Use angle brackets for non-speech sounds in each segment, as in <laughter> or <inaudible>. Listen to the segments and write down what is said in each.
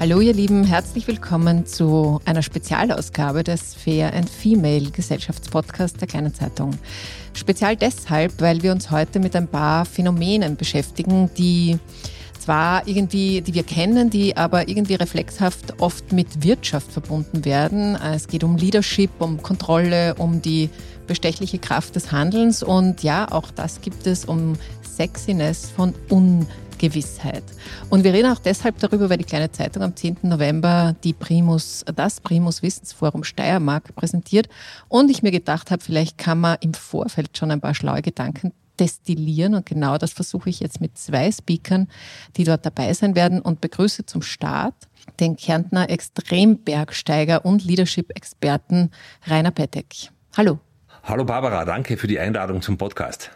Hallo ihr Lieben, herzlich willkommen zu einer Spezialausgabe des Fair and Female Gesellschaftspodcasts der Kleinen Zeitung. Spezial deshalb, weil wir uns heute mit ein paar Phänomenen beschäftigen, die zwar irgendwie, die wir kennen, die aber irgendwie reflexhaft oft mit Wirtschaft verbunden werden. Es geht um Leadership, um Kontrolle, um die bestechliche Kraft des Handelns und ja, auch das gibt es um Sexiness von Un Gewissheit. Und wir reden auch deshalb darüber, weil die kleine Zeitung am 10. November die Primus, das Primus Wissensforum Steiermark präsentiert und ich mir gedacht habe, vielleicht kann man im Vorfeld schon ein paar schlaue Gedanken destillieren und genau das versuche ich jetzt mit zwei Speakern, die dort dabei sein werden und begrüße zum Start den Kärntner Extrembergsteiger und Leadership-Experten Rainer Pettek. Hallo. Hallo Barbara, danke für die Einladung zum Podcast.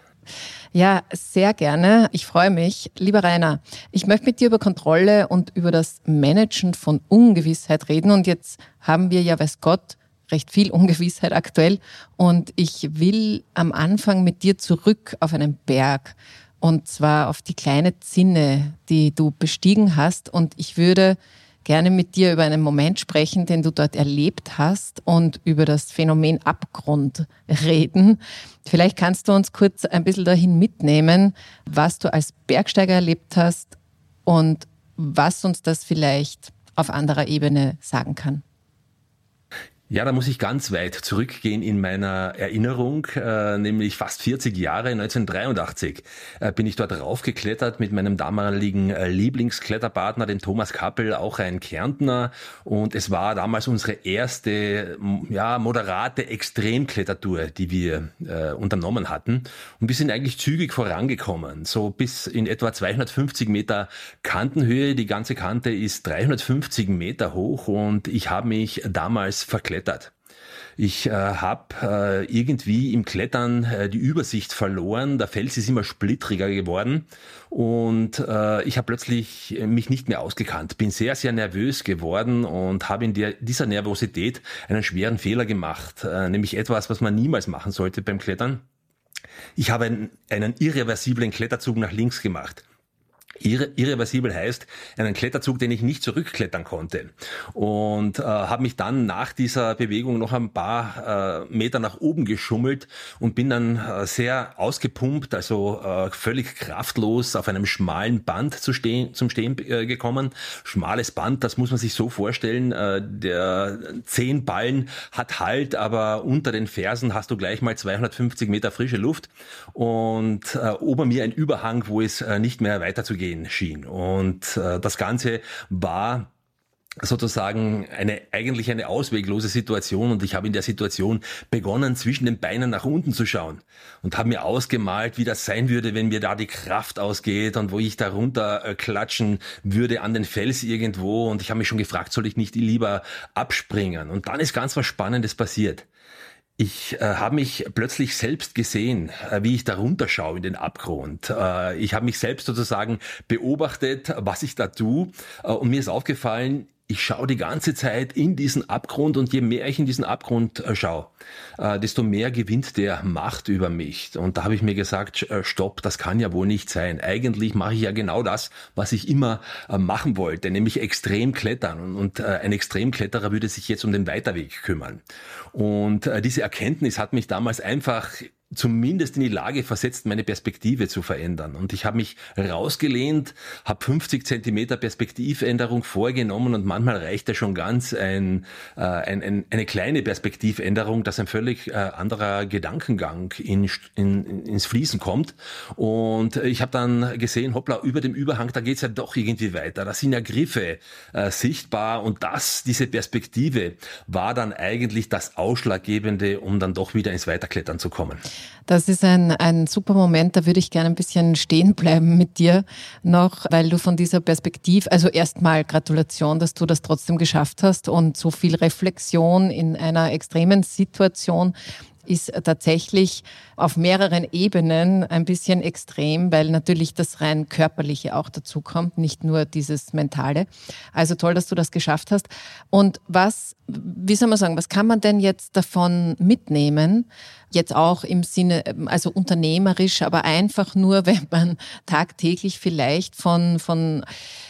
Ja, sehr gerne. Ich freue mich. Lieber Rainer, ich möchte mit dir über Kontrolle und über das Managen von Ungewissheit reden. Und jetzt haben wir ja, weiß Gott, recht viel Ungewissheit aktuell. Und ich will am Anfang mit dir zurück auf einen Berg. Und zwar auf die kleine Zinne, die du bestiegen hast. Und ich würde gerne mit dir über einen Moment sprechen, den du dort erlebt hast und über das Phänomen Abgrund reden. Vielleicht kannst du uns kurz ein bisschen dahin mitnehmen, was du als Bergsteiger erlebt hast und was uns das vielleicht auf anderer Ebene sagen kann. Ja, da muss ich ganz weit zurückgehen in meiner Erinnerung, äh, nämlich fast 40 Jahre, 1983 äh, bin ich dort raufgeklettert mit meinem damaligen äh, Lieblingskletterpartner, dem Thomas Kappel, auch ein Kärntner. Und es war damals unsere erste, ja, moderate Extremklettertour, die wir äh, unternommen hatten. Und wir sind eigentlich zügig vorangekommen, so bis in etwa 250 Meter Kantenhöhe. Die ganze Kante ist 350 Meter hoch und ich habe mich damals verklettert geklettert. Ich äh, habe äh, irgendwie im Klettern äh, die Übersicht verloren. Der Fels ist immer splittriger geworden und äh, ich habe plötzlich mich nicht mehr ausgekannt. Bin sehr, sehr nervös geworden und habe in der, dieser Nervosität einen schweren Fehler gemacht, äh, nämlich etwas, was man niemals machen sollte beim Klettern. Ich habe einen, einen irreversiblen Kletterzug nach links gemacht. Irre, irreversibel heißt einen Kletterzug, den ich nicht zurückklettern konnte. Und äh, habe mich dann nach dieser Bewegung noch ein paar äh, Meter nach oben geschummelt und bin dann äh, sehr ausgepumpt, also äh, völlig kraftlos auf einem schmalen Band zu stehen, zum Stehen äh, gekommen. Schmales Band, das muss man sich so vorstellen. Äh, der zehn Ballen hat Halt, aber unter den Fersen hast du gleich mal 250 Meter frische Luft und äh, ober mir ein Überhang, wo es äh, nicht mehr weiterzugehen gehen schien. Und äh, das Ganze war sozusagen eine eigentlich eine ausweglose Situation und ich habe in der Situation begonnen zwischen den Beinen nach unten zu schauen und habe mir ausgemalt, wie das sein würde, wenn mir da die Kraft ausgeht und wo ich da runter äh, klatschen würde an den Fels irgendwo und ich habe mich schon gefragt, soll ich nicht lieber abspringen und dann ist ganz was Spannendes passiert. Ich äh, habe mich plötzlich selbst gesehen, äh, wie ich da runterschaue in den Abgrund. Äh, ich habe mich selbst sozusagen beobachtet, was ich da tue. Äh, und mir ist aufgefallen, ich schaue die ganze Zeit in diesen Abgrund und je mehr ich in diesen Abgrund äh, schaue, äh, desto mehr gewinnt der Macht über mich. Und da habe ich mir gesagt, äh, stopp, das kann ja wohl nicht sein. Eigentlich mache ich ja genau das, was ich immer äh, machen wollte, nämlich extrem klettern. Und, ein Extremkletterer würde sich jetzt um den Weiterweg kümmern. Und diese Erkenntnis hat mich damals einfach zumindest in die Lage versetzt, meine Perspektive zu verändern. Und ich habe mich rausgelehnt, habe 50 Zentimeter Perspektivänderung vorgenommen und manchmal reicht ja schon ganz ein, äh, ein, ein, eine kleine Perspektivänderung, dass ein völlig äh, anderer Gedankengang in, in, ins Fließen kommt. Und ich habe dann gesehen, hoppla, über dem Überhang, da geht's ja doch irgendwie weiter. Da sind ja Griffe äh, sichtbar und das, diese Perspektive war dann eigentlich das Ausschlaggebende, um dann doch wieder ins Weiterklettern zu kommen. Das ist ein, ein super Moment, da würde ich gerne ein bisschen stehen bleiben mit dir noch, weil du von dieser Perspektive, also erstmal Gratulation, dass du das trotzdem geschafft hast und so viel Reflexion in einer extremen Situation ist tatsächlich auf mehreren Ebenen ein bisschen extrem, weil natürlich das rein körperliche auch dazu kommt, nicht nur dieses mentale. Also toll, dass du das geschafft hast. Und was, wie soll man sagen, was kann man denn jetzt davon mitnehmen? Jetzt auch im Sinne, also unternehmerisch, aber einfach nur, <laughs> wenn man tagtäglich vielleicht von, von,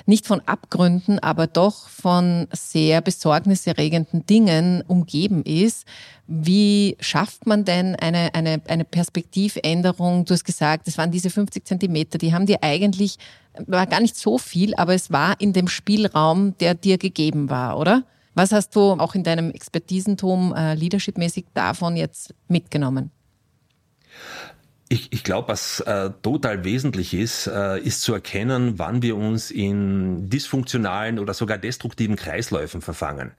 nicht von Abgründen, aber doch von sehr besorgniserregenden Dingen umgeben ist. Wie schafft man denn eine, eine, eine Perspektivänderung? Du hast gesagt, es waren diese 50 Zentimeter, die haben dir eigentlich, war gar nicht so viel, aber es war in dem Spielraum, der dir gegeben war, oder? Was hast du auch in deinem Expertisentum äh, leadershipmäßig davon jetzt mitgenommen? Ich, ich glaube, was äh, total wesentlich ist, äh, ist zu erkennen, wann wir uns in dysfunktionalen oder sogar destruktiven Kreisläufen verfangen.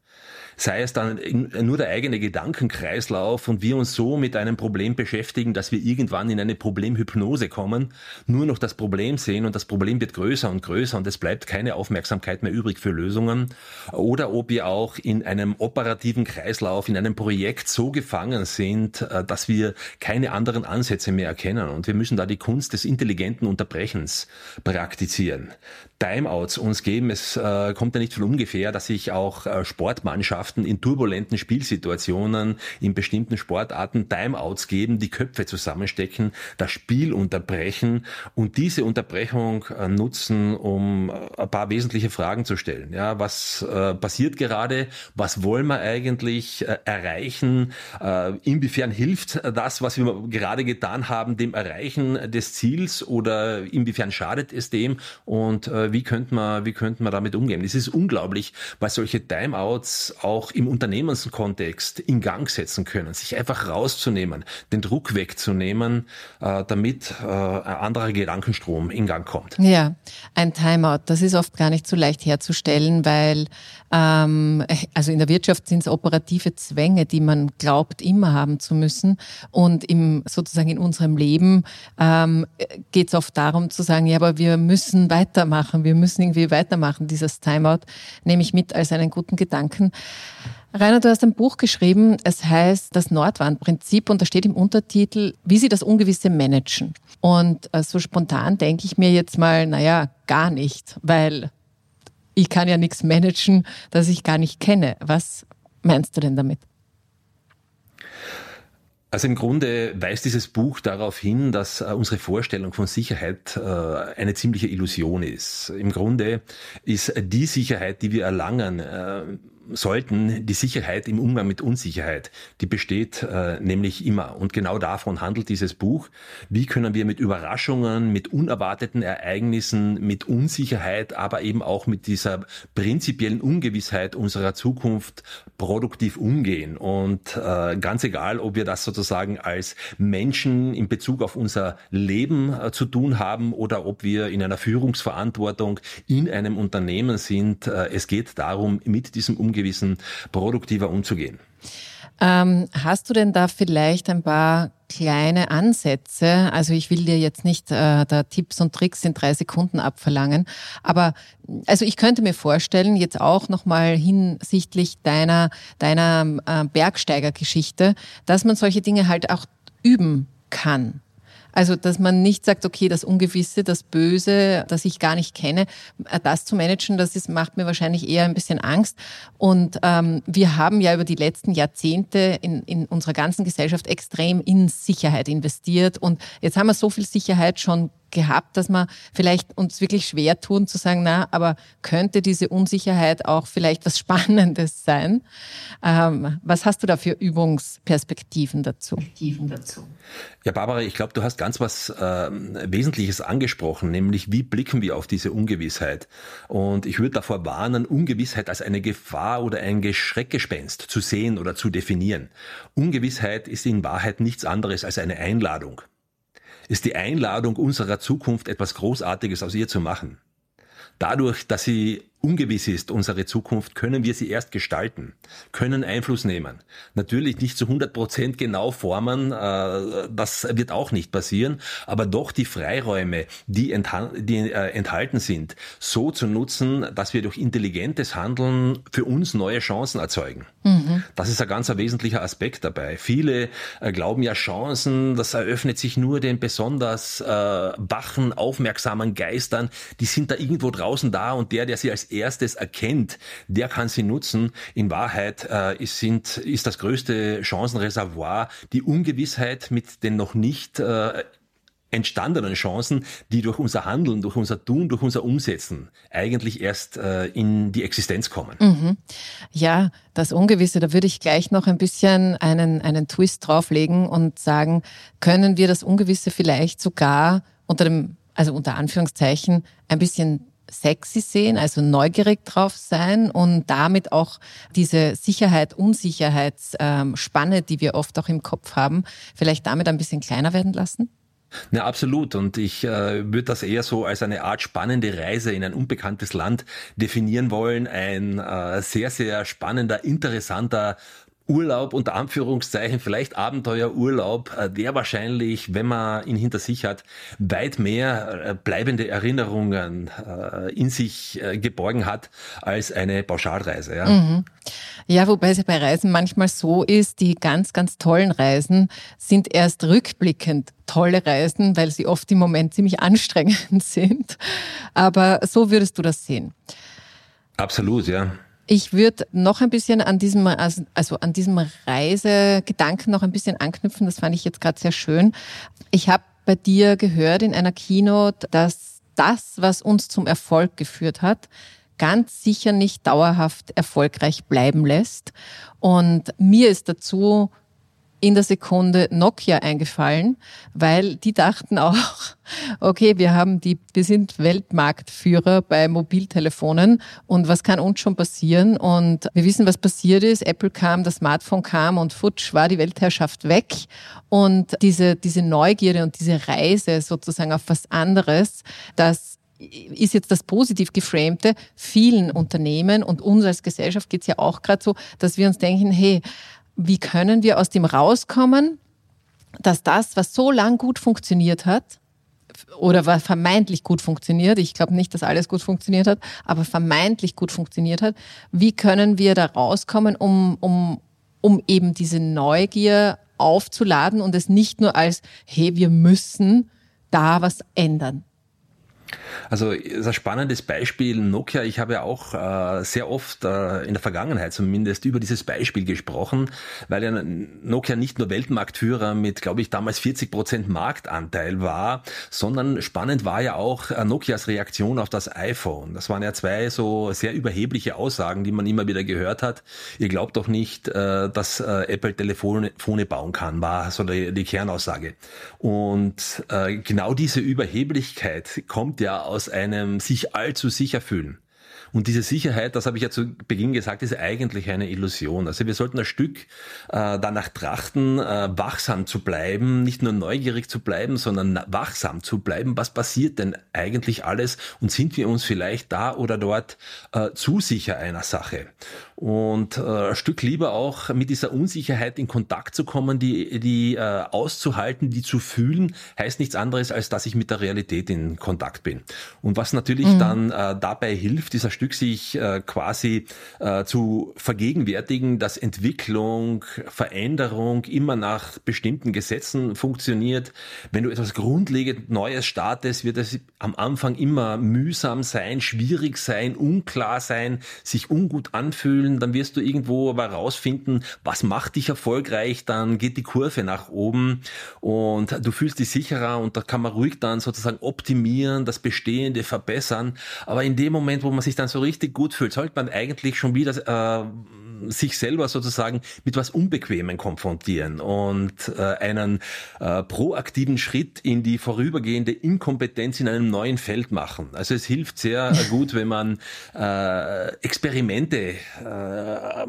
Sei es dann nur der eigene Gedankenkreislauf und wir uns so mit einem Problem beschäftigen, dass wir irgendwann in eine Problemhypnose kommen, nur noch das Problem sehen und das Problem wird größer und größer und es bleibt keine Aufmerksamkeit mehr übrig für Lösungen, oder ob wir auch in einem operativen Kreislauf, in einem Projekt so gefangen sind, äh, dass wir keine anderen Ansätze mehr erkennen und wir müssen da die Kunst des intelligenten Unterbrechens praktizieren. Timeouts uns geben, es äh, kommt ja nicht von ungefähr, dass sich auch äh, Sportmannschaften Mannschaften in turbulenten Spielsituationen, in bestimmten Sportarten Timeouts geben, die Köpfe zusammenstecken, das Spiel unterbrechen und diese Unterbrechung äh, nutzen, um äh, ein paar wesentliche Fragen zu stellen. Ja, was äh, passiert gerade? Was wollen wir eigentlich äh, erreichen? Inwiefern hilft das, was wir gerade getan haben, dem Erreichen des Ziels oder inwiefern schadet es dem? Und äh, wie könnte man, wie könnte man damit umgehen? Es ist unglaublich, was solche Timeouts auch im Unternehmenskontext in Gang setzen können, sich einfach rauszunehmen, den Druck wegzunehmen, äh, damit äh, ein anderer Gedankenstrom in Gang kommt. Ja, ein Timeout, das ist oft gar nicht so leicht herzustellen, weil ähm, also in der Wirtschaft sind es operative Zwänge, die man glaubt immer haben zu müssen. Und im, sozusagen in unserem Leben ähm, geht es oft darum zu sagen, ja, aber wir müssen weitermachen, wir müssen irgendwie weitermachen. Dieses Timeout nehme ich mit als einen guten Gedanken. Rainer, du hast ein Buch geschrieben, es heißt das Nordwandprinzip und da steht im Untertitel, wie Sie das Ungewisse managen. Und äh, so spontan denke ich mir jetzt mal, naja, gar nicht, weil ich kann ja nichts managen, das ich gar nicht kenne. Was meinst du denn damit? Also im Grunde weist dieses Buch darauf hin, dass äh, unsere Vorstellung von Sicherheit äh, eine ziemliche Illusion ist. Im Grunde ist die Sicherheit, die wir erlangen, äh, sollten die Sicherheit im Umgang mit Unsicherheit, die besteht äh, nämlich immer. Und genau davon handelt dieses Buch. Wie können wir mit Überraschungen, mit unerwarteten Ereignissen, mit Unsicherheit, aber eben auch mit dieser prinzipiellen Ungewissheit unserer Zukunft produktiv umgehen? Und äh, ganz egal, ob wir das sozusagen als Menschen in Bezug auf unser Leben äh, zu tun haben oder ob wir in einer Führungsverantwortung in einem Unternehmen sind, äh, es geht darum, mit diesem Umgang Ungewissen produktiver umzugehen. Ähm, hast du denn da vielleicht ein paar kleine Ansätze? Also ich will dir jetzt nicht äh, da Tipps und Tricks in drei Sekunden abverlangen, aber also ich könnte mir vorstellen, jetzt auch nochmal hinsichtlich deiner, deiner äh, Bergsteigergeschichte, dass man solche Dinge halt auch üben kann. Also, dass man nicht sagt, okay, das Ungewisse, das Böse, das ich gar nicht kenne, äh, das zu managen, das ist, macht mir wahrscheinlich eher ein bisschen Angst. Und ähm, wir haben ja über die letzten Jahrzehnte in, in unserer ganzen Gesellschaft extrem in Sicherheit investiert. Und jetzt haben wir so viel Sicherheit schon gehabt, dass wir vielleicht uns wirklich schwer tun zu sagen, na, aber könnte diese Unsicherheit auch vielleicht was <laughs> Spannendes sein? Ähm, was hast du da für Übungsperspektiven dazu? Ja, Barbara, ich glaube, du hast ganz was äh, Wesentliches angesprochen, nämlich wie blicken wir auf diese Ungewissheit? Und ich würde davor warnen, Ungewissheit als eine Gefahr oder ein Schreckgespenst zu sehen oder zu definieren. Ungewissheit ist in Wahrheit nichts anderes als eine Einladung ist die Einladung unserer Zukunft etwas Großartiges aus ihr zu machen. Dadurch, dass sie ungewiss ist unsere Zukunft, können wir sie erst gestalten, können Einfluss nehmen. Natürlich nicht zu 100 Prozent genau formen, äh, das wird auch nicht passieren, aber doch die Freiräume, die, äh, enthalten sind, so zu nutzen, dass wir durch intelligentes Handeln für uns neue Chancen erzeugen. Mhm. Das ist ein ganz wesentlicher Aspekt dabei. Viele äh, glauben ja Chancen, das eröffnet sich nur den besonders wachen, aufmerksamen Geistern, die sind da irgendwo draußen da und der, der sie als erstes erkennt, der kann sie nutzen. In Wahrheit äh, ist, sind, ist das größte Chancenreservoir die Ungewissheit mit den noch nicht äh, entstandenen Chancen, die durch unser Handeln, durch unser Tun, durch unser Umsetzen eigentlich erst äh, in die Existenz kommen. Mhm. Ja, das Ungewisse, da würde ich gleich noch ein bisschen einen, einen Twist drauflegen und sagen, können wir das Ungewisse vielleicht sogar unter dem, also unter Anführungszeichen, ein bisschen sexy sehen, also neugierig drauf sein und damit auch diese Sicherheit, Unsicherheitsspanne, die wir oft auch im Kopf haben, vielleicht damit ein bisschen kleiner werden lassen? Na, absolut. Und ich äh, würde das eher so als eine Art spannende Reise in ein unbekanntes Land definieren wollen. Ein äh, sehr, sehr spannender, interessanter Urlaub unter Anführungszeichen, vielleicht Abenteuerurlaub, äh, der wahrscheinlich, wenn man ihn hinter sich hat, weit mehr äh, bleibende Erinnerungen äh, in sich geborgen hat als eine Pauschalreise. Ja. Mhm. Ja, wobei es bei Reisen manchmal so ist, die ganz, ganz tollen Reisen sind erst rückblickend tolle Reisen, weil sie oft im Moment ziemlich anstrengend <laughs> sind. Aber so würdest du das sehen. Absolut, ja. Ich würde noch ein bisschen an diesem, also an diesem Reisegedanken noch ein bisschen anknüpfen. Das fand ich jetzt gerade sehr schön. Ich habe bei dir gehört in einer Keynote, dass das, was uns zum Erfolg geführt hat, ganz sicher nicht dauerhaft erfolgreich bleiben lässt. Und mir ist dazu in der Sekunde Nokia eingefallen, weil die dachten auch, <laughs> okay, wir haben die, wir sind Weltmarktführer bei Mobiltelefonen und was kann uns schon passieren? Und wir wissen, was passiert ist. Apple kam, das Smartphone kam und futsch war die Weltherrschaft weg. Und diese, diese Neugierde und diese Reise sozusagen auf was anderes, das ist jetzt das positiv geframte vielen Unternehmen und uns als Gesellschaft geht es ja auch gerade so, dass wir uns denken, hey, wie können wir aus dem rauskommen, dass das, was so lang gut funktioniert hat, oder was vermeintlich gut funktioniert, ich glaube nicht, dass alles gut funktioniert hat, aber vermeintlich gut funktioniert hat, wie können wir da rauskommen, um, um, um eben diese Neugier aufzuladen und es nicht nur als, hey, wir müssen da was ändern. Also ist ein spannendes Beispiel Nokia. Ich habe ja auch äh, sehr oft äh, in der Vergangenheit zumindest über dieses Beispiel gesprochen, weil ja Nokia nicht nur Weltmarktführer mit, glaube ich, damals 40 Prozent Marktanteil war, sondern spannend war ja auch äh, Nokias Reaktion auf das iPhone. Das waren ja zwei so sehr überhebliche Aussagen, die man immer wieder gehört hat. Ihr glaubt doch nicht, äh, dass äh, Apple Telefone bauen kann, war so die, die Kernaussage. Und äh, genau diese Überheblichkeit kommt ja aus einem sich allzu sicher fühlen. Und diese Sicherheit, das habe ich ja zu Beginn gesagt, ist eigentlich eine Illusion. Also wir sollten ein Stück äh, danach trachten, äh, wachsam zu bleiben, nicht nur neugierig zu bleiben, sondern wachsam zu bleiben. Was passiert denn eigentlich alles? Und sind wir uns vielleicht da oder dort äh, zu sicher einer Sache? Und äh, ein Stück lieber auch mit dieser Unsicherheit in Kontakt zu kommen, die, die äh, auszuhalten, die zu fühlen, heißt nichts anderes, als dass ich mit der Realität in Kontakt bin. Und was natürlich mhm. dann äh, dabei hilft, ist ein Stück sich äh, quasi äh, zu vergegenwärtigen, dass Entwicklung, Veränderung immer nach bestimmten Gesetzen funktioniert. Wenn du etwas grundlegend Neues startest, wird es am Anfang immer mühsam sein, schwierig sein, unklar sein, sich ungut anfühlen. Dann wirst du irgendwo aber rausfinden, was macht dich erfolgreich. Dann geht die Kurve nach oben und du fühlst dich sicherer und da kann man ruhig dann sozusagen optimieren, das Bestehende verbessern. Aber in dem Moment, wo man sich dann so richtig gut fühlt, sollte man eigentlich schon wieder äh, sich selber sozusagen mit was Unbequemem konfrontieren und äh, einen äh, proaktiven Schritt in die vorübergehende Inkompetenz in einem neuen Feld machen. Also es hilft sehr äh, <laughs> gut, wenn man äh, Experimente äh,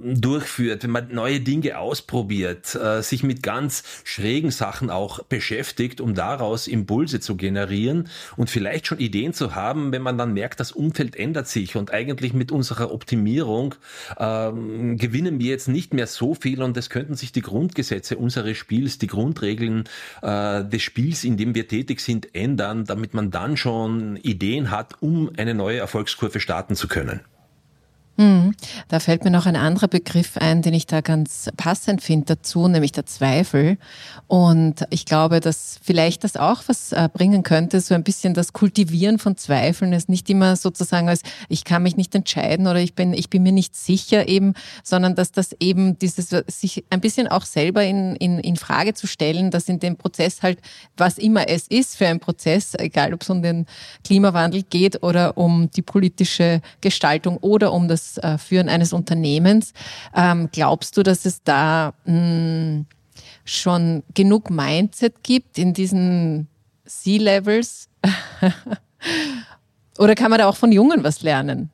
durchführt, wenn man neue Dinge ausprobiert, äh, sich mit ganz schrägen Sachen auch beschäftigt, um daraus Impulse zu generieren und vielleicht schon Ideen zu haben, wenn man dann merkt, das Umfeld ändert sich und eigentlich mit unserer Optimierung ähm, gewinnen wir jetzt nicht mehr so viel und es könnten sich die Grundgesetze unseres Spiels, die Grundregeln äh, des Spiels, in dem wir tätig sind, ändern, damit man dann schon Ideen hat, um eine neue Erfolgskurve starten zu können. Mhm. Da fällt mir noch ein anderer Begriff ein, den ich da ganz passend finde dazu, nämlich der Zweifel. Und ich glaube, dass vielleicht das auch was äh, bringen könnte, so ein bisschen das Kultivieren von Zweifeln ist nicht immer sozusagen als ich kann mich nicht entscheiden oder ich bin, ich bin mir nicht sicher eben, sondern dass das eben dieses, sich ein bisschen auch selber in, in, in Frage zu stellen, dass in dem Prozess halt, was immer es ist für ein Prozess, egal ob es um den Klimawandel geht oder um die politische Gestaltung oder um das äh, Führen eines Unternehmens. Ähm, glaubst du, dass es da hm, schon genug Mindset gibt in diesen C-Levels? <laughs> Oder kann man da auch von Jungen was lernen?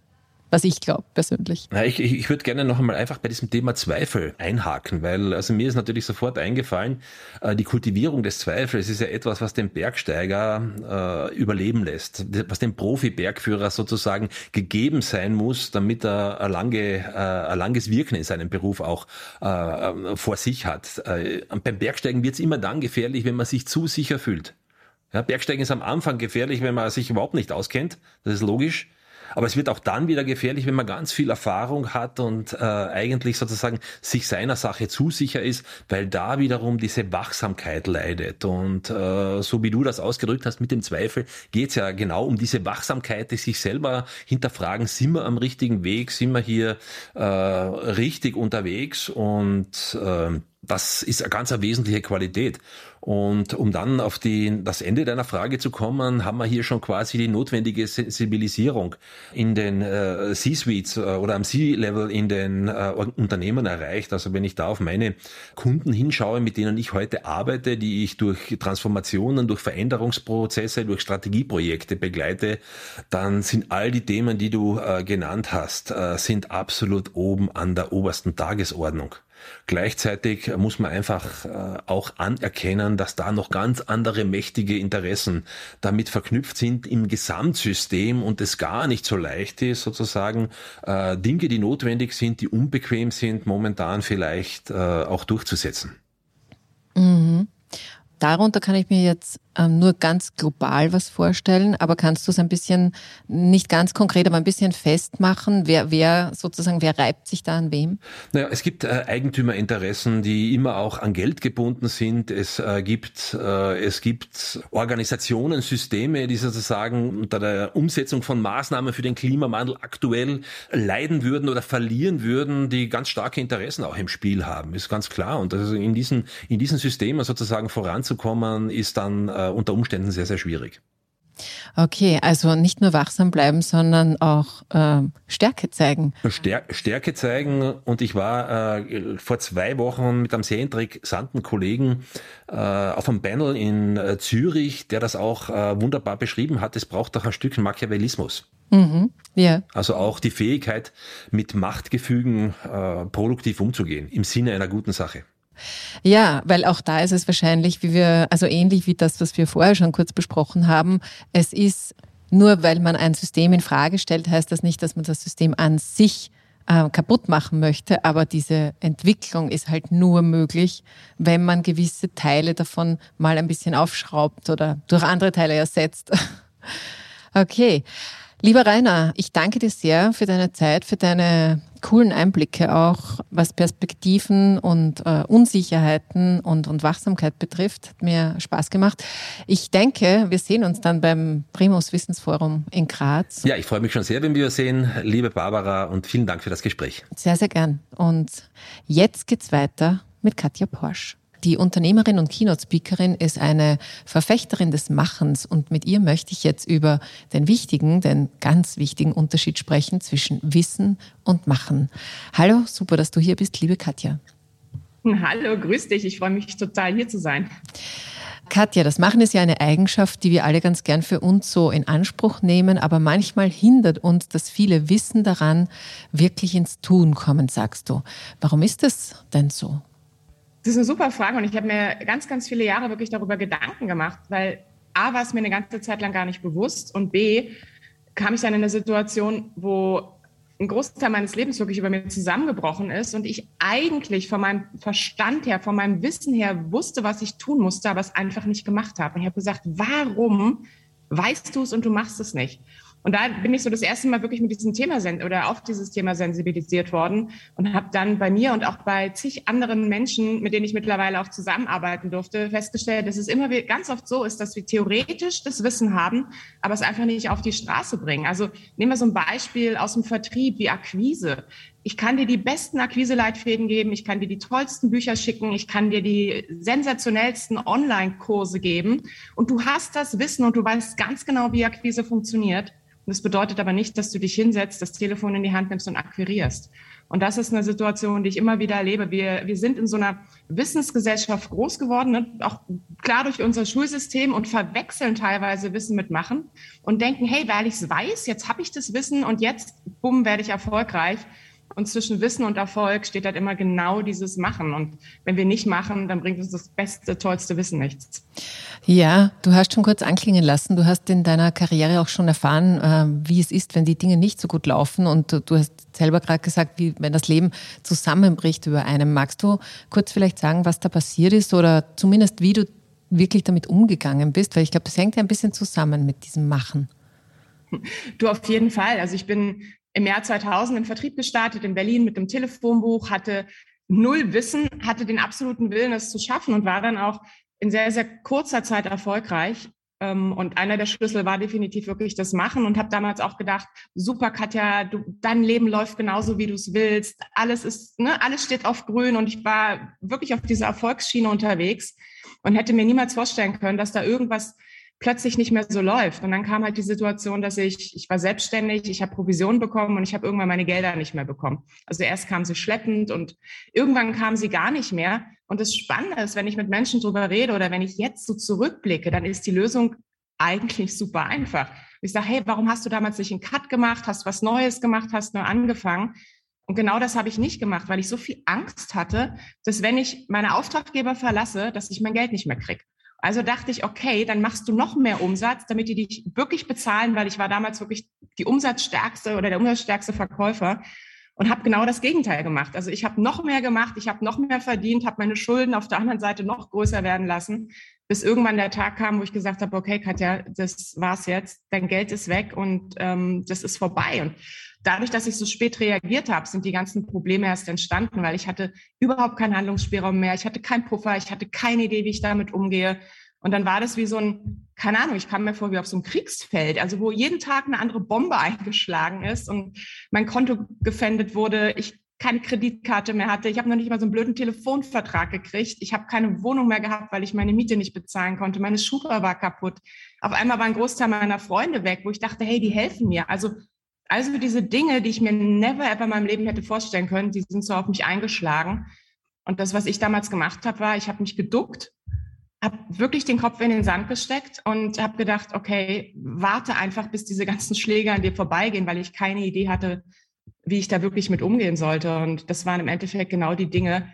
Was ich glaube persönlich. Na, ich, ich, würde gerne noch einmal einfach bei diesem Thema Zweifel einhaken, weil also mir ist natürlich sofort eingefallen, äh, die Kultivierung des Zweifels ist ja etwas, was den Bergsteiger äh, überleben lässt, was dem Profi-Bergführer sozusagen gegeben sein muss, damit er ein, lange, äh, ein langes Wirken in seinem Beruf auch äh, vor sich hat. Äh, beim Bergsteigen wird es immer dann gefährlich, wenn man sich zu sicher fühlt. Ja, Bergsteigen ist am Anfang gefährlich, wenn man sich überhaupt nicht auskennt. Das ist logisch. Aber es wird auch dann wieder gefährlich, wenn man ganz viel Erfahrung hat und äh, eigentlich sozusagen sich seiner Sache zu sicher ist, weil da wiederum diese Wachsamkeit leidet. Und äh, so wie du das ausgedrückt hast mit dem Zweifel, geht es ja genau um diese Wachsamkeit, die sich selber hinterfragen, sind wir am richtigen Weg, sind wir hier äh, richtig unterwegs und äh, das ist eine ganz eine wesentliche Qualität. Und um dann auf die, das Ende deiner Frage zu kommen, haben wir hier schon quasi die notwendige Sensibilisierung in den äh, C-Suites äh, oder am C-Level in den äh, Unternehmen erreicht. Also wenn ich da auf meine Kunden hinschaue, mit denen ich heute arbeite, die ich durch Transformationen, durch Veränderungsprozesse, durch Strategieprojekte begleite, dann sind all die Themen, die du äh, genannt hast, äh, sind absolut oben an der obersten Tagesordnung. Gleichzeitig muss man einfach äh, auch anerkennen, dass da noch ganz andere mächtige Interessen damit verknüpft sind im Gesamtsystem und es gar nicht so leicht ist, sozusagen äh, Dinge, die notwendig sind, die unbequem sind, momentan vielleicht äh, auch durchzusetzen. Mhm. Darunter kann ich mir jetzt nur ganz global was vorstellen, aber kannst du es ein bisschen, nicht ganz konkret, aber ein bisschen festmachen, wer, wer sozusagen, wer reibt sich da an wem? Naja, es gibt äh, Eigentümerinteressen, die immer auch an Geld gebunden sind. Es äh, gibt, äh, es gibt Organisationen, Systeme, die sozusagen unter der Umsetzung von Maßnahmen für den Klimawandel aktuell leiden würden oder verlieren würden, die ganz starke Interessen auch im Spiel haben, ist ganz klar. Und also in diesen, in diesen Systemen sozusagen voranzukommen, ist dann äh, unter Umständen sehr, sehr schwierig. Okay, also nicht nur wachsam bleiben, sondern auch äh, Stärke zeigen. Stär Stärke zeigen und ich war äh, vor zwei Wochen mit einem sehr interessanten Kollegen äh, auf einem Panel in äh, Zürich, der das auch äh, wunderbar beschrieben hat. Es braucht auch ein Stück Machiavellismus. Mhm, yeah. Also auch die Fähigkeit, mit Machtgefügen äh, produktiv umzugehen, im Sinne einer guten Sache. Ja, weil auch da ist es wahrscheinlich, wie wir, also ähnlich wie das, was wir vorher schon kurz besprochen haben. Es ist nur, weil man ein System in Frage stellt, heißt das nicht, dass man das System an sich äh, kaputt machen möchte. Aber diese Entwicklung ist halt nur möglich, wenn man gewisse Teile davon mal ein bisschen aufschraubt oder durch andere Teile ersetzt. <laughs> okay. Lieber Rainer, ich danke dir sehr für deine Zeit, für deine coolen Einblicke auch, was Perspektiven und äh, Unsicherheiten und, und Wachsamkeit betrifft. Hat mir Spaß gemacht. Ich denke, wir sehen uns dann beim Primus Wissensforum in Graz. Ja, ich freue mich schon sehr, wenn wir uns sehen, liebe Barbara, und vielen Dank für das Gespräch. Sehr, sehr gern. Und jetzt geht's weiter mit Katja Porsch. Die Unternehmerin und Keynote-Speakerin ist eine Verfechterin des Machens und mit ihr möchte ich jetzt über den wichtigen, den ganz wichtigen Unterschied sprechen zwischen Wissen und Machen. Hallo, super, dass du hier bist, liebe Katja. Hallo, grüß dich. Ich freue mich total hier zu sein. Katja, das Machen ist ja eine Eigenschaft, die wir alle ganz gern für uns so in Anspruch nehmen, aber manchmal hindert uns das viele Wissen daran, wirklich ins Tun kommen, sagst du. Warum ist das denn so? Das ist eine super Frage und ich habe mir ganz, ganz viele Jahre wirklich darüber Gedanken gemacht, weil A war es mir eine ganze Zeit lang gar nicht bewusst und B kam ich dann in eine Situation, wo ein Großteil meines Lebens wirklich über mir zusammengebrochen ist und ich eigentlich von meinem Verstand her, von meinem Wissen her wusste, was ich tun musste, aber es einfach nicht gemacht habe. Und ich habe gesagt, warum weißt du es und du machst es nicht? Und da bin ich so das erste Mal wirklich mit diesem Thema oder auf dieses Thema sensibilisiert worden und habe dann bei mir und auch bei zig anderen Menschen, mit denen ich mittlerweile auch zusammenarbeiten durfte, festgestellt, dass es immer ganz oft so ist, dass wir theoretisch das Wissen haben, aber es einfach nicht auf die Straße bringen. Also nehmen wir so ein Beispiel aus dem Vertrieb wie Akquise. Ich kann dir die besten Akquise-Leitfäden geben, ich kann dir die tollsten Bücher schicken, ich kann dir die sensationellsten Online-Kurse geben und du hast das Wissen und du weißt ganz genau, wie Akquise funktioniert. Das bedeutet aber nicht, dass du dich hinsetzt, das Telefon in die Hand nimmst und akquirierst. Und das ist eine Situation, die ich immer wieder erlebe. Wir, wir sind in so einer Wissensgesellschaft groß geworden, ne? auch klar durch unser Schulsystem und verwechseln teilweise Wissen mit Machen und denken, hey, weil ich es weiß, jetzt habe ich das Wissen und jetzt, bumm, werde ich erfolgreich. Und zwischen Wissen und Erfolg steht halt immer genau dieses Machen. Und wenn wir nicht machen, dann bringt uns das beste, tollste Wissen nichts. Ja, du hast schon kurz anklingen lassen. Du hast in deiner Karriere auch schon erfahren, äh, wie es ist, wenn die Dinge nicht so gut laufen. Und du hast selber gerade gesagt, wie wenn das Leben zusammenbricht über einem. Magst du kurz vielleicht sagen, was da passiert ist oder zumindest wie du wirklich damit umgegangen bist? Weil ich glaube, das hängt ja ein bisschen zusammen mit diesem Machen. Du auf jeden Fall. Also ich bin im Jahr 2000 im Vertrieb gestartet in Berlin mit dem Telefonbuch, hatte null Wissen, hatte den absoluten Willen, es zu schaffen und war dann auch in sehr, sehr kurzer Zeit erfolgreich. Ähm, und einer der Schlüssel war definitiv wirklich das Machen und habe damals auch gedacht, super Katja, du, dein Leben läuft genauso, wie du es willst. Alles ist, ne, alles steht auf grün und ich war wirklich auf dieser Erfolgsschiene unterwegs und hätte mir niemals vorstellen können, dass da irgendwas plötzlich nicht mehr so läuft. Und dann kam halt die Situation, dass ich, ich war selbstständig, ich habe Provision bekommen und ich habe irgendwann meine Gelder nicht mehr bekommen. Also erst kam sie schleppend und irgendwann kam sie gar nicht mehr. Und das Spannende ist, wenn ich mit Menschen drüber rede oder wenn ich jetzt so zurückblicke, dann ist die Lösung eigentlich super einfach. Ich sage, hey, warum hast du damals nicht einen Cut gemacht, hast was Neues gemacht, hast neu angefangen? Und genau das habe ich nicht gemacht, weil ich so viel Angst hatte, dass wenn ich meine Auftraggeber verlasse, dass ich mein Geld nicht mehr kriege. Also dachte ich, okay, dann machst du noch mehr Umsatz, damit die dich wirklich bezahlen, weil ich war damals wirklich die umsatzstärkste oder der umsatzstärkste Verkäufer und habe genau das Gegenteil gemacht. Also ich habe noch mehr gemacht, ich habe noch mehr verdient, habe meine Schulden auf der anderen Seite noch größer werden lassen, bis irgendwann der Tag kam, wo ich gesagt habe, okay, Katja, das war's jetzt, dein Geld ist weg und ähm, das ist vorbei. Und dadurch, dass ich so spät reagiert habe, sind die ganzen Probleme erst entstanden, weil ich hatte überhaupt keinen Handlungsspielraum mehr. Ich hatte keinen Puffer, ich hatte keine Idee, wie ich damit umgehe. Und dann war das wie so ein, keine Ahnung, ich kam mir vor wie auf so einem Kriegsfeld, also wo jeden Tag eine andere Bombe <laughs> eingeschlagen ist und mein Konto gefändet wurde. Ich keine Kreditkarte mehr hatte. Ich habe noch nicht mal so einen blöden Telefonvertrag gekriegt. Ich habe keine Wohnung mehr gehabt, weil ich meine Miete nicht bezahlen konnte. Meine Schuhe war kaputt. Auf einmal war ein Großteil meiner Freunde weg, wo ich dachte, hey, die helfen mir. Also also diese Dinge, die ich mir never ever in meinem Leben hätte vorstellen können, die sind so auf mich eingeschlagen. Und das, was ich damals gemacht habe, war, ich habe mich geduckt, habe wirklich den Kopf in den Sand gesteckt und habe gedacht, okay, warte einfach, bis diese ganzen Schläge an dir vorbeigehen, weil ich keine Idee hatte, wie ich da wirklich mit umgehen sollte. Und das waren im Endeffekt genau die Dinge,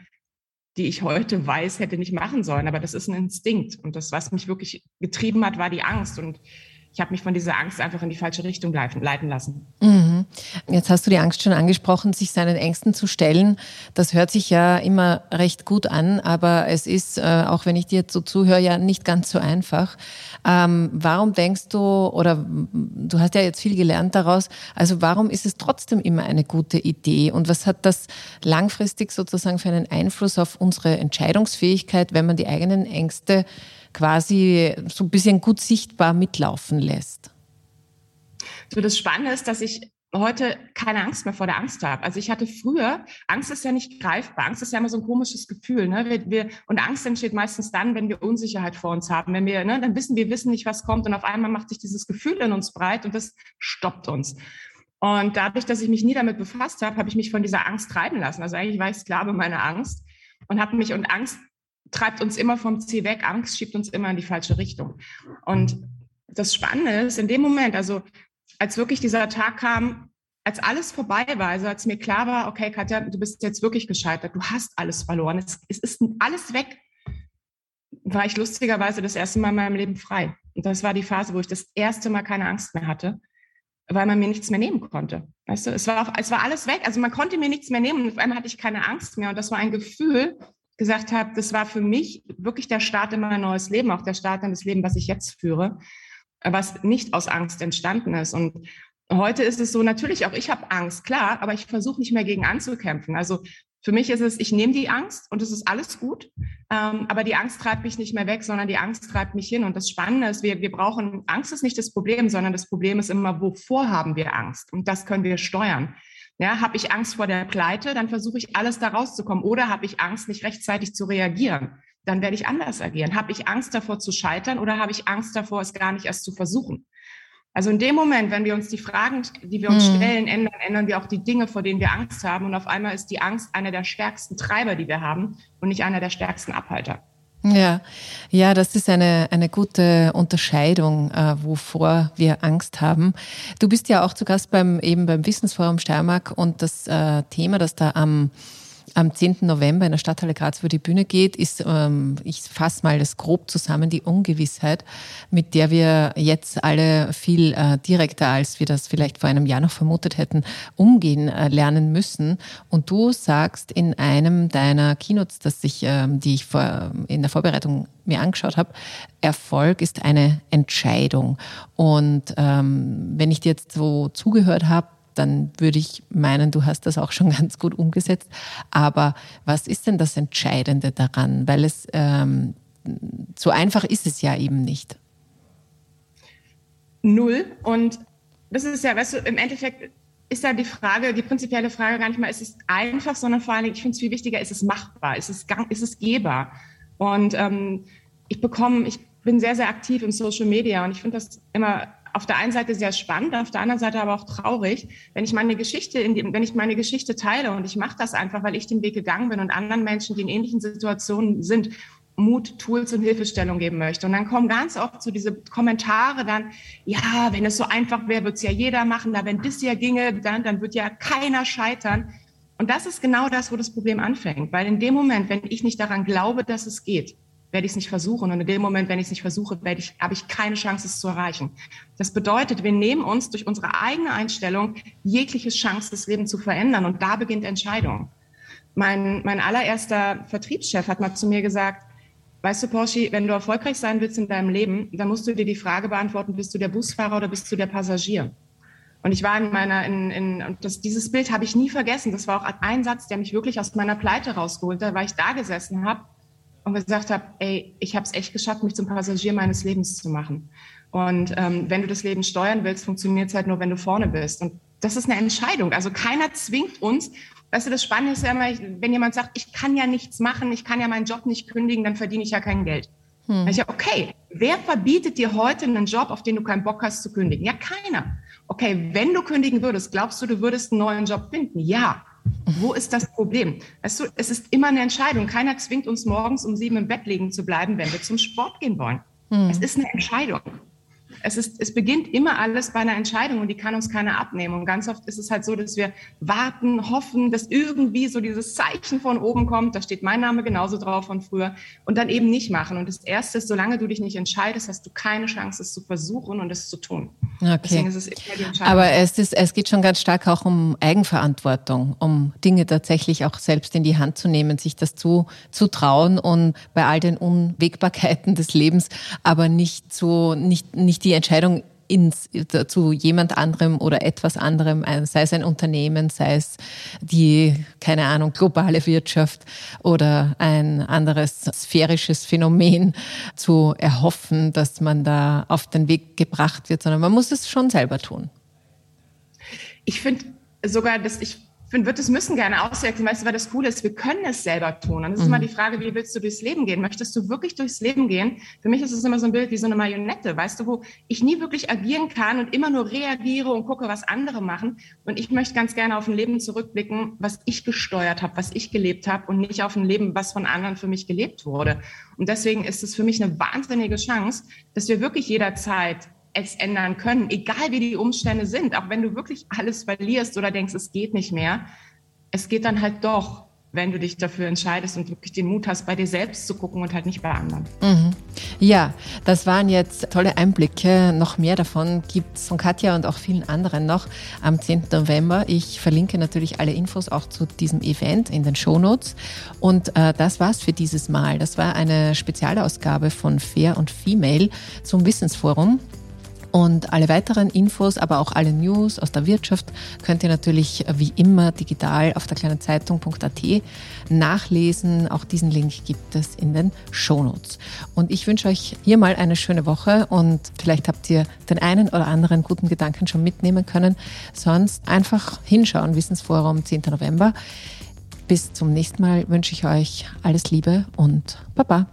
die ich heute weiß, hätte nicht machen sollen. Aber das ist ein Instinkt. Und das, was mich wirklich getrieben hat, war die Angst. Und ich habe mich von dieser Angst einfach in die falsche Richtung leiten lassen. Mhm. Jetzt hast du die Angst schon angesprochen, sich seinen Ängsten zu stellen. Das hört sich ja immer recht gut an, aber es ist, äh, auch wenn ich dir so zuhöre, ja nicht ganz so einfach. Ähm, warum denkst du, oder du hast ja jetzt viel gelernt daraus, also warum ist es trotzdem immer eine gute Idee? Und was hat das langfristig sozusagen für einen Einfluss auf unsere Entscheidungsfähigkeit, wenn man die eigenen Ängste quasi so ein bisschen gut sichtbar mitlaufen lässt? So, das Spannende ist, dass ich heute keine Angst mehr vor der Angst habe. Also ich hatte früher, Angst ist ja nicht greifbar. Angst ist ja immer so ein komisches Gefühl. Ne? Wir, wir, und Angst entsteht meistens dann, wenn wir Unsicherheit vor uns haben. Wenn wir, ne, dann wissen wir wissen nicht, was kommt und auf einmal macht sich dieses Gefühl in uns breit und das stoppt uns. Und dadurch, dass ich mich nie damit befasst habe, habe ich mich von dieser Angst treiben lassen. Also eigentlich war ich Sklave meiner Angst und habe mich, und Angst treibt uns immer vom Ziel weg. Angst schiebt uns immer in die falsche Richtung. Und das Spannende ist, in dem Moment, also als wirklich dieser Tag kam, als alles vorbei war, also als mir klar war, okay, Katja, du bist jetzt wirklich gescheitert, du hast alles verloren, es, es ist alles weg, war ich lustigerweise das erste Mal in meinem Leben frei. Und das war die Phase, wo ich das erste Mal keine Angst mehr hatte, weil man mir nichts mehr nehmen konnte. Weißt du, es war, es war alles weg. Also man konnte mir nichts mehr nehmen und auf einmal hatte ich keine Angst mehr. Und das war ein Gefühl, gesagt habe, das war für mich wirklich der Start in mein neues Leben, auch der Start in das Leben, was ich jetzt führe was nicht aus Angst entstanden ist. Und heute ist es so, natürlich auch ich habe Angst, klar, aber ich versuche nicht mehr gegen anzukämpfen. Also für mich ist es, ich nehme die Angst und es ist alles gut, ähm, aber die Angst treibt mich nicht mehr weg, sondern die Angst treibt mich hin. Und das Spannende ist, wir, wir brauchen, Angst ist nicht das Problem, sondern das Problem ist immer, wovor haben wir Angst? Und das können wir steuern. Ja, habe ich Angst vor der Pleite, dann versuche ich alles da rauszukommen. Oder habe ich Angst, nicht rechtzeitig zu reagieren? dann werde ich anders agieren. Habe ich Angst davor zu scheitern oder habe ich Angst davor, es gar nicht erst zu versuchen? Also in dem Moment, wenn wir uns die Fragen, die wir uns mhm. stellen, ändern, ändern wir auch die Dinge, vor denen wir Angst haben. Und auf einmal ist die Angst einer der stärksten Treiber, die wir haben und nicht einer der stärksten Abhalter. Ja, ja, das ist eine, eine gute Unterscheidung, äh, wovor wir Angst haben. Du bist ja auch zu Gast beim, eben beim Wissensforum Steiermark und das äh, Thema, das da am am 10. November in der Stadthalle Graz über die Bühne geht, ist, ähm, ich fasse mal das grob zusammen, die Ungewissheit, mit der wir jetzt alle viel äh, direkter, als wir das vielleicht vor einem Jahr noch vermutet hätten, umgehen äh, lernen müssen. Und du sagst in einem deiner Keynotes, dass ich, ähm, die ich vor, in der Vorbereitung mir angeschaut habe, Erfolg ist eine Entscheidung. Und ähm, wenn ich dir jetzt so zugehört habe, dann würde ich meinen, du hast das auch schon <laughs> ganz gut umgesetzt. Aber was ist denn das Entscheidende daran? Weil es ähm, so einfach ist es ja eben nicht. Null. Und das ist ja, weißt du, im Endeffekt ist da die Frage, die prinzipielle Frage gar nicht mal, ist es einfach, sondern vor allen Dingen, ich finde es viel wichtiger, ist es machbar, ist es, ist es gehbar? Und ähm, ich bekomme, ich bin sehr, sehr aktiv in Social Media und ich finde das immer auf der einen Seite sehr spannend, auf der anderen Seite aber auch traurig, wenn ich meine Geschichte, die, wenn ich meine Geschichte teile und ich mache das einfach, weil ich den Weg gegangen bin und anderen Menschen, die in ähnlichen Situationen sind, Mut, Tools und Hilfestellung geben möchte. Und dann kommen ganz oft so diese Kommentare dann, ja, wenn es so einfach wäre, würde es ja jeder machen, da wenn das ja ginge, dann, dann wird ja keiner scheitern. Und das ist genau das, wo das Problem anfängt. Weil in dem Moment, wenn ich nicht daran glaube, dass es geht, werde ich es nicht versuchen. Und in dem Moment, wenn ich es nicht versuche, werde ich, habe ich keine Chance, es zu erreichen. Das bedeutet, wir nehmen uns durch unsere eigene Einstellung jegliche Chance, das Leben zu verändern. Und da beginnt Entscheidung. Mein, mein allererster Vertriebschef hat mal zu mir gesagt, weißt du, Porsche, wenn du erfolgreich sein willst in deinem Leben, dann musst du dir die Frage beantworten, bist du der Busfahrer oder bist du der Passagier? Und ich war in meiner, in, in, und das, dieses Bild habe ich nie vergessen. Das war auch ein Satz, der mich wirklich aus meiner Pleite rausgeholt hat, weil ich da gesessen habe und gesagt habe, ey, ich habe es echt geschafft, mich zum Passagier meines Lebens zu machen. Und ähm, wenn du das Leben steuern willst, funktioniert es halt nur, wenn du vorne bist. Und das ist eine Entscheidung. Also keiner zwingt uns. Weißt du, das Spannende ist ja immer, wenn jemand sagt, ich kann ja nichts machen, ich kann ja meinen Job nicht kündigen, dann verdiene ich ja kein Geld. Hm. Ich ja, okay, wer verbietet dir heute einen Job, auf den du keinen Bock hast zu kündigen? Ja, keiner. Okay, wenn du kündigen würdest, glaubst du, du würdest einen neuen Job finden? Ja. Wo ist das Problem? Weißt du, es ist immer eine Entscheidung. Keiner zwingt uns morgens um sieben im Bett liegen zu bleiben, wenn wir zum Sport gehen wollen. Hm. Es ist eine Entscheidung es, ist, es beginnt immer alles bei einer Entscheidung und die kann uns keiner abnehmen. Und ganz oft ist es halt so, dass wir warten, hoffen, dass irgendwie so dieses Zeichen von oben kommt. Da steht mein Name genauso drauf von früher und dann eben nicht machen. Und das Erste ist, solange du dich nicht entscheidest, hast du keine Chance, es zu versuchen und es zu tun. Okay. Deswegen ist es immer die Entscheidung. Aber es, ist, es geht schon ganz stark auch um Eigenverantwortung, um Dinge tatsächlich auch selbst in die Hand zu nehmen, sich das zu, zu trauen und bei all den Unwägbarkeiten des Lebens, aber nicht so, nicht, nicht die die Entscheidung ins, zu jemand anderem oder etwas anderem, sei es ein Unternehmen, sei es die, keine Ahnung, globale Wirtschaft oder ein anderes sphärisches Phänomen zu erhoffen, dass man da auf den Weg gebracht wird, sondern man muss es schon selber tun. Ich finde sogar, dass ich finde, wird das Müssen gerne auswechseln. Weißt du, weil das Coole ist, wir können es selber tun. Und es ist mhm. immer die Frage, wie willst du durchs Leben gehen? Möchtest du wirklich durchs Leben gehen? Für mich ist es immer so ein Bild wie so eine Marionette, weißt du, wo ich nie wirklich agieren kann und immer nur reagiere und gucke, was andere machen. Und ich möchte ganz gerne auf ein Leben zurückblicken, was ich gesteuert habe, was ich gelebt habe und nicht auf ein Leben, was von anderen für mich gelebt wurde. Und deswegen ist es für mich eine wahnsinnige Chance, dass wir wirklich jederzeit es ändern können, egal wie die Umstände sind. Auch wenn du wirklich alles verlierst oder denkst, es geht nicht mehr, es geht dann halt doch, wenn du dich dafür entscheidest und wirklich den Mut hast, bei dir selbst zu gucken und halt nicht bei anderen. Mhm. Ja, das waren jetzt tolle Einblicke. Noch mehr davon gibt es von Katja und auch vielen anderen noch am 10. November. Ich verlinke natürlich alle Infos auch zu diesem Event in den Shownotes. Und äh, das war's für dieses Mal. Das war eine Spezialausgabe von Fair und Female zum Wissensforum. Und alle weiteren Infos, aber auch alle News aus der Wirtschaft könnt ihr natürlich wie immer digital auf der kleinen Zeitung.at nachlesen. Auch diesen Link gibt es in den Shownotes. Und ich wünsche euch hier mal eine schöne Woche und vielleicht habt ihr den einen oder anderen guten Gedanken schon mitnehmen können. Sonst einfach hinschauen, Wissensforum 10. November. Bis zum nächsten Mal wünsche ich euch alles Liebe und Baba.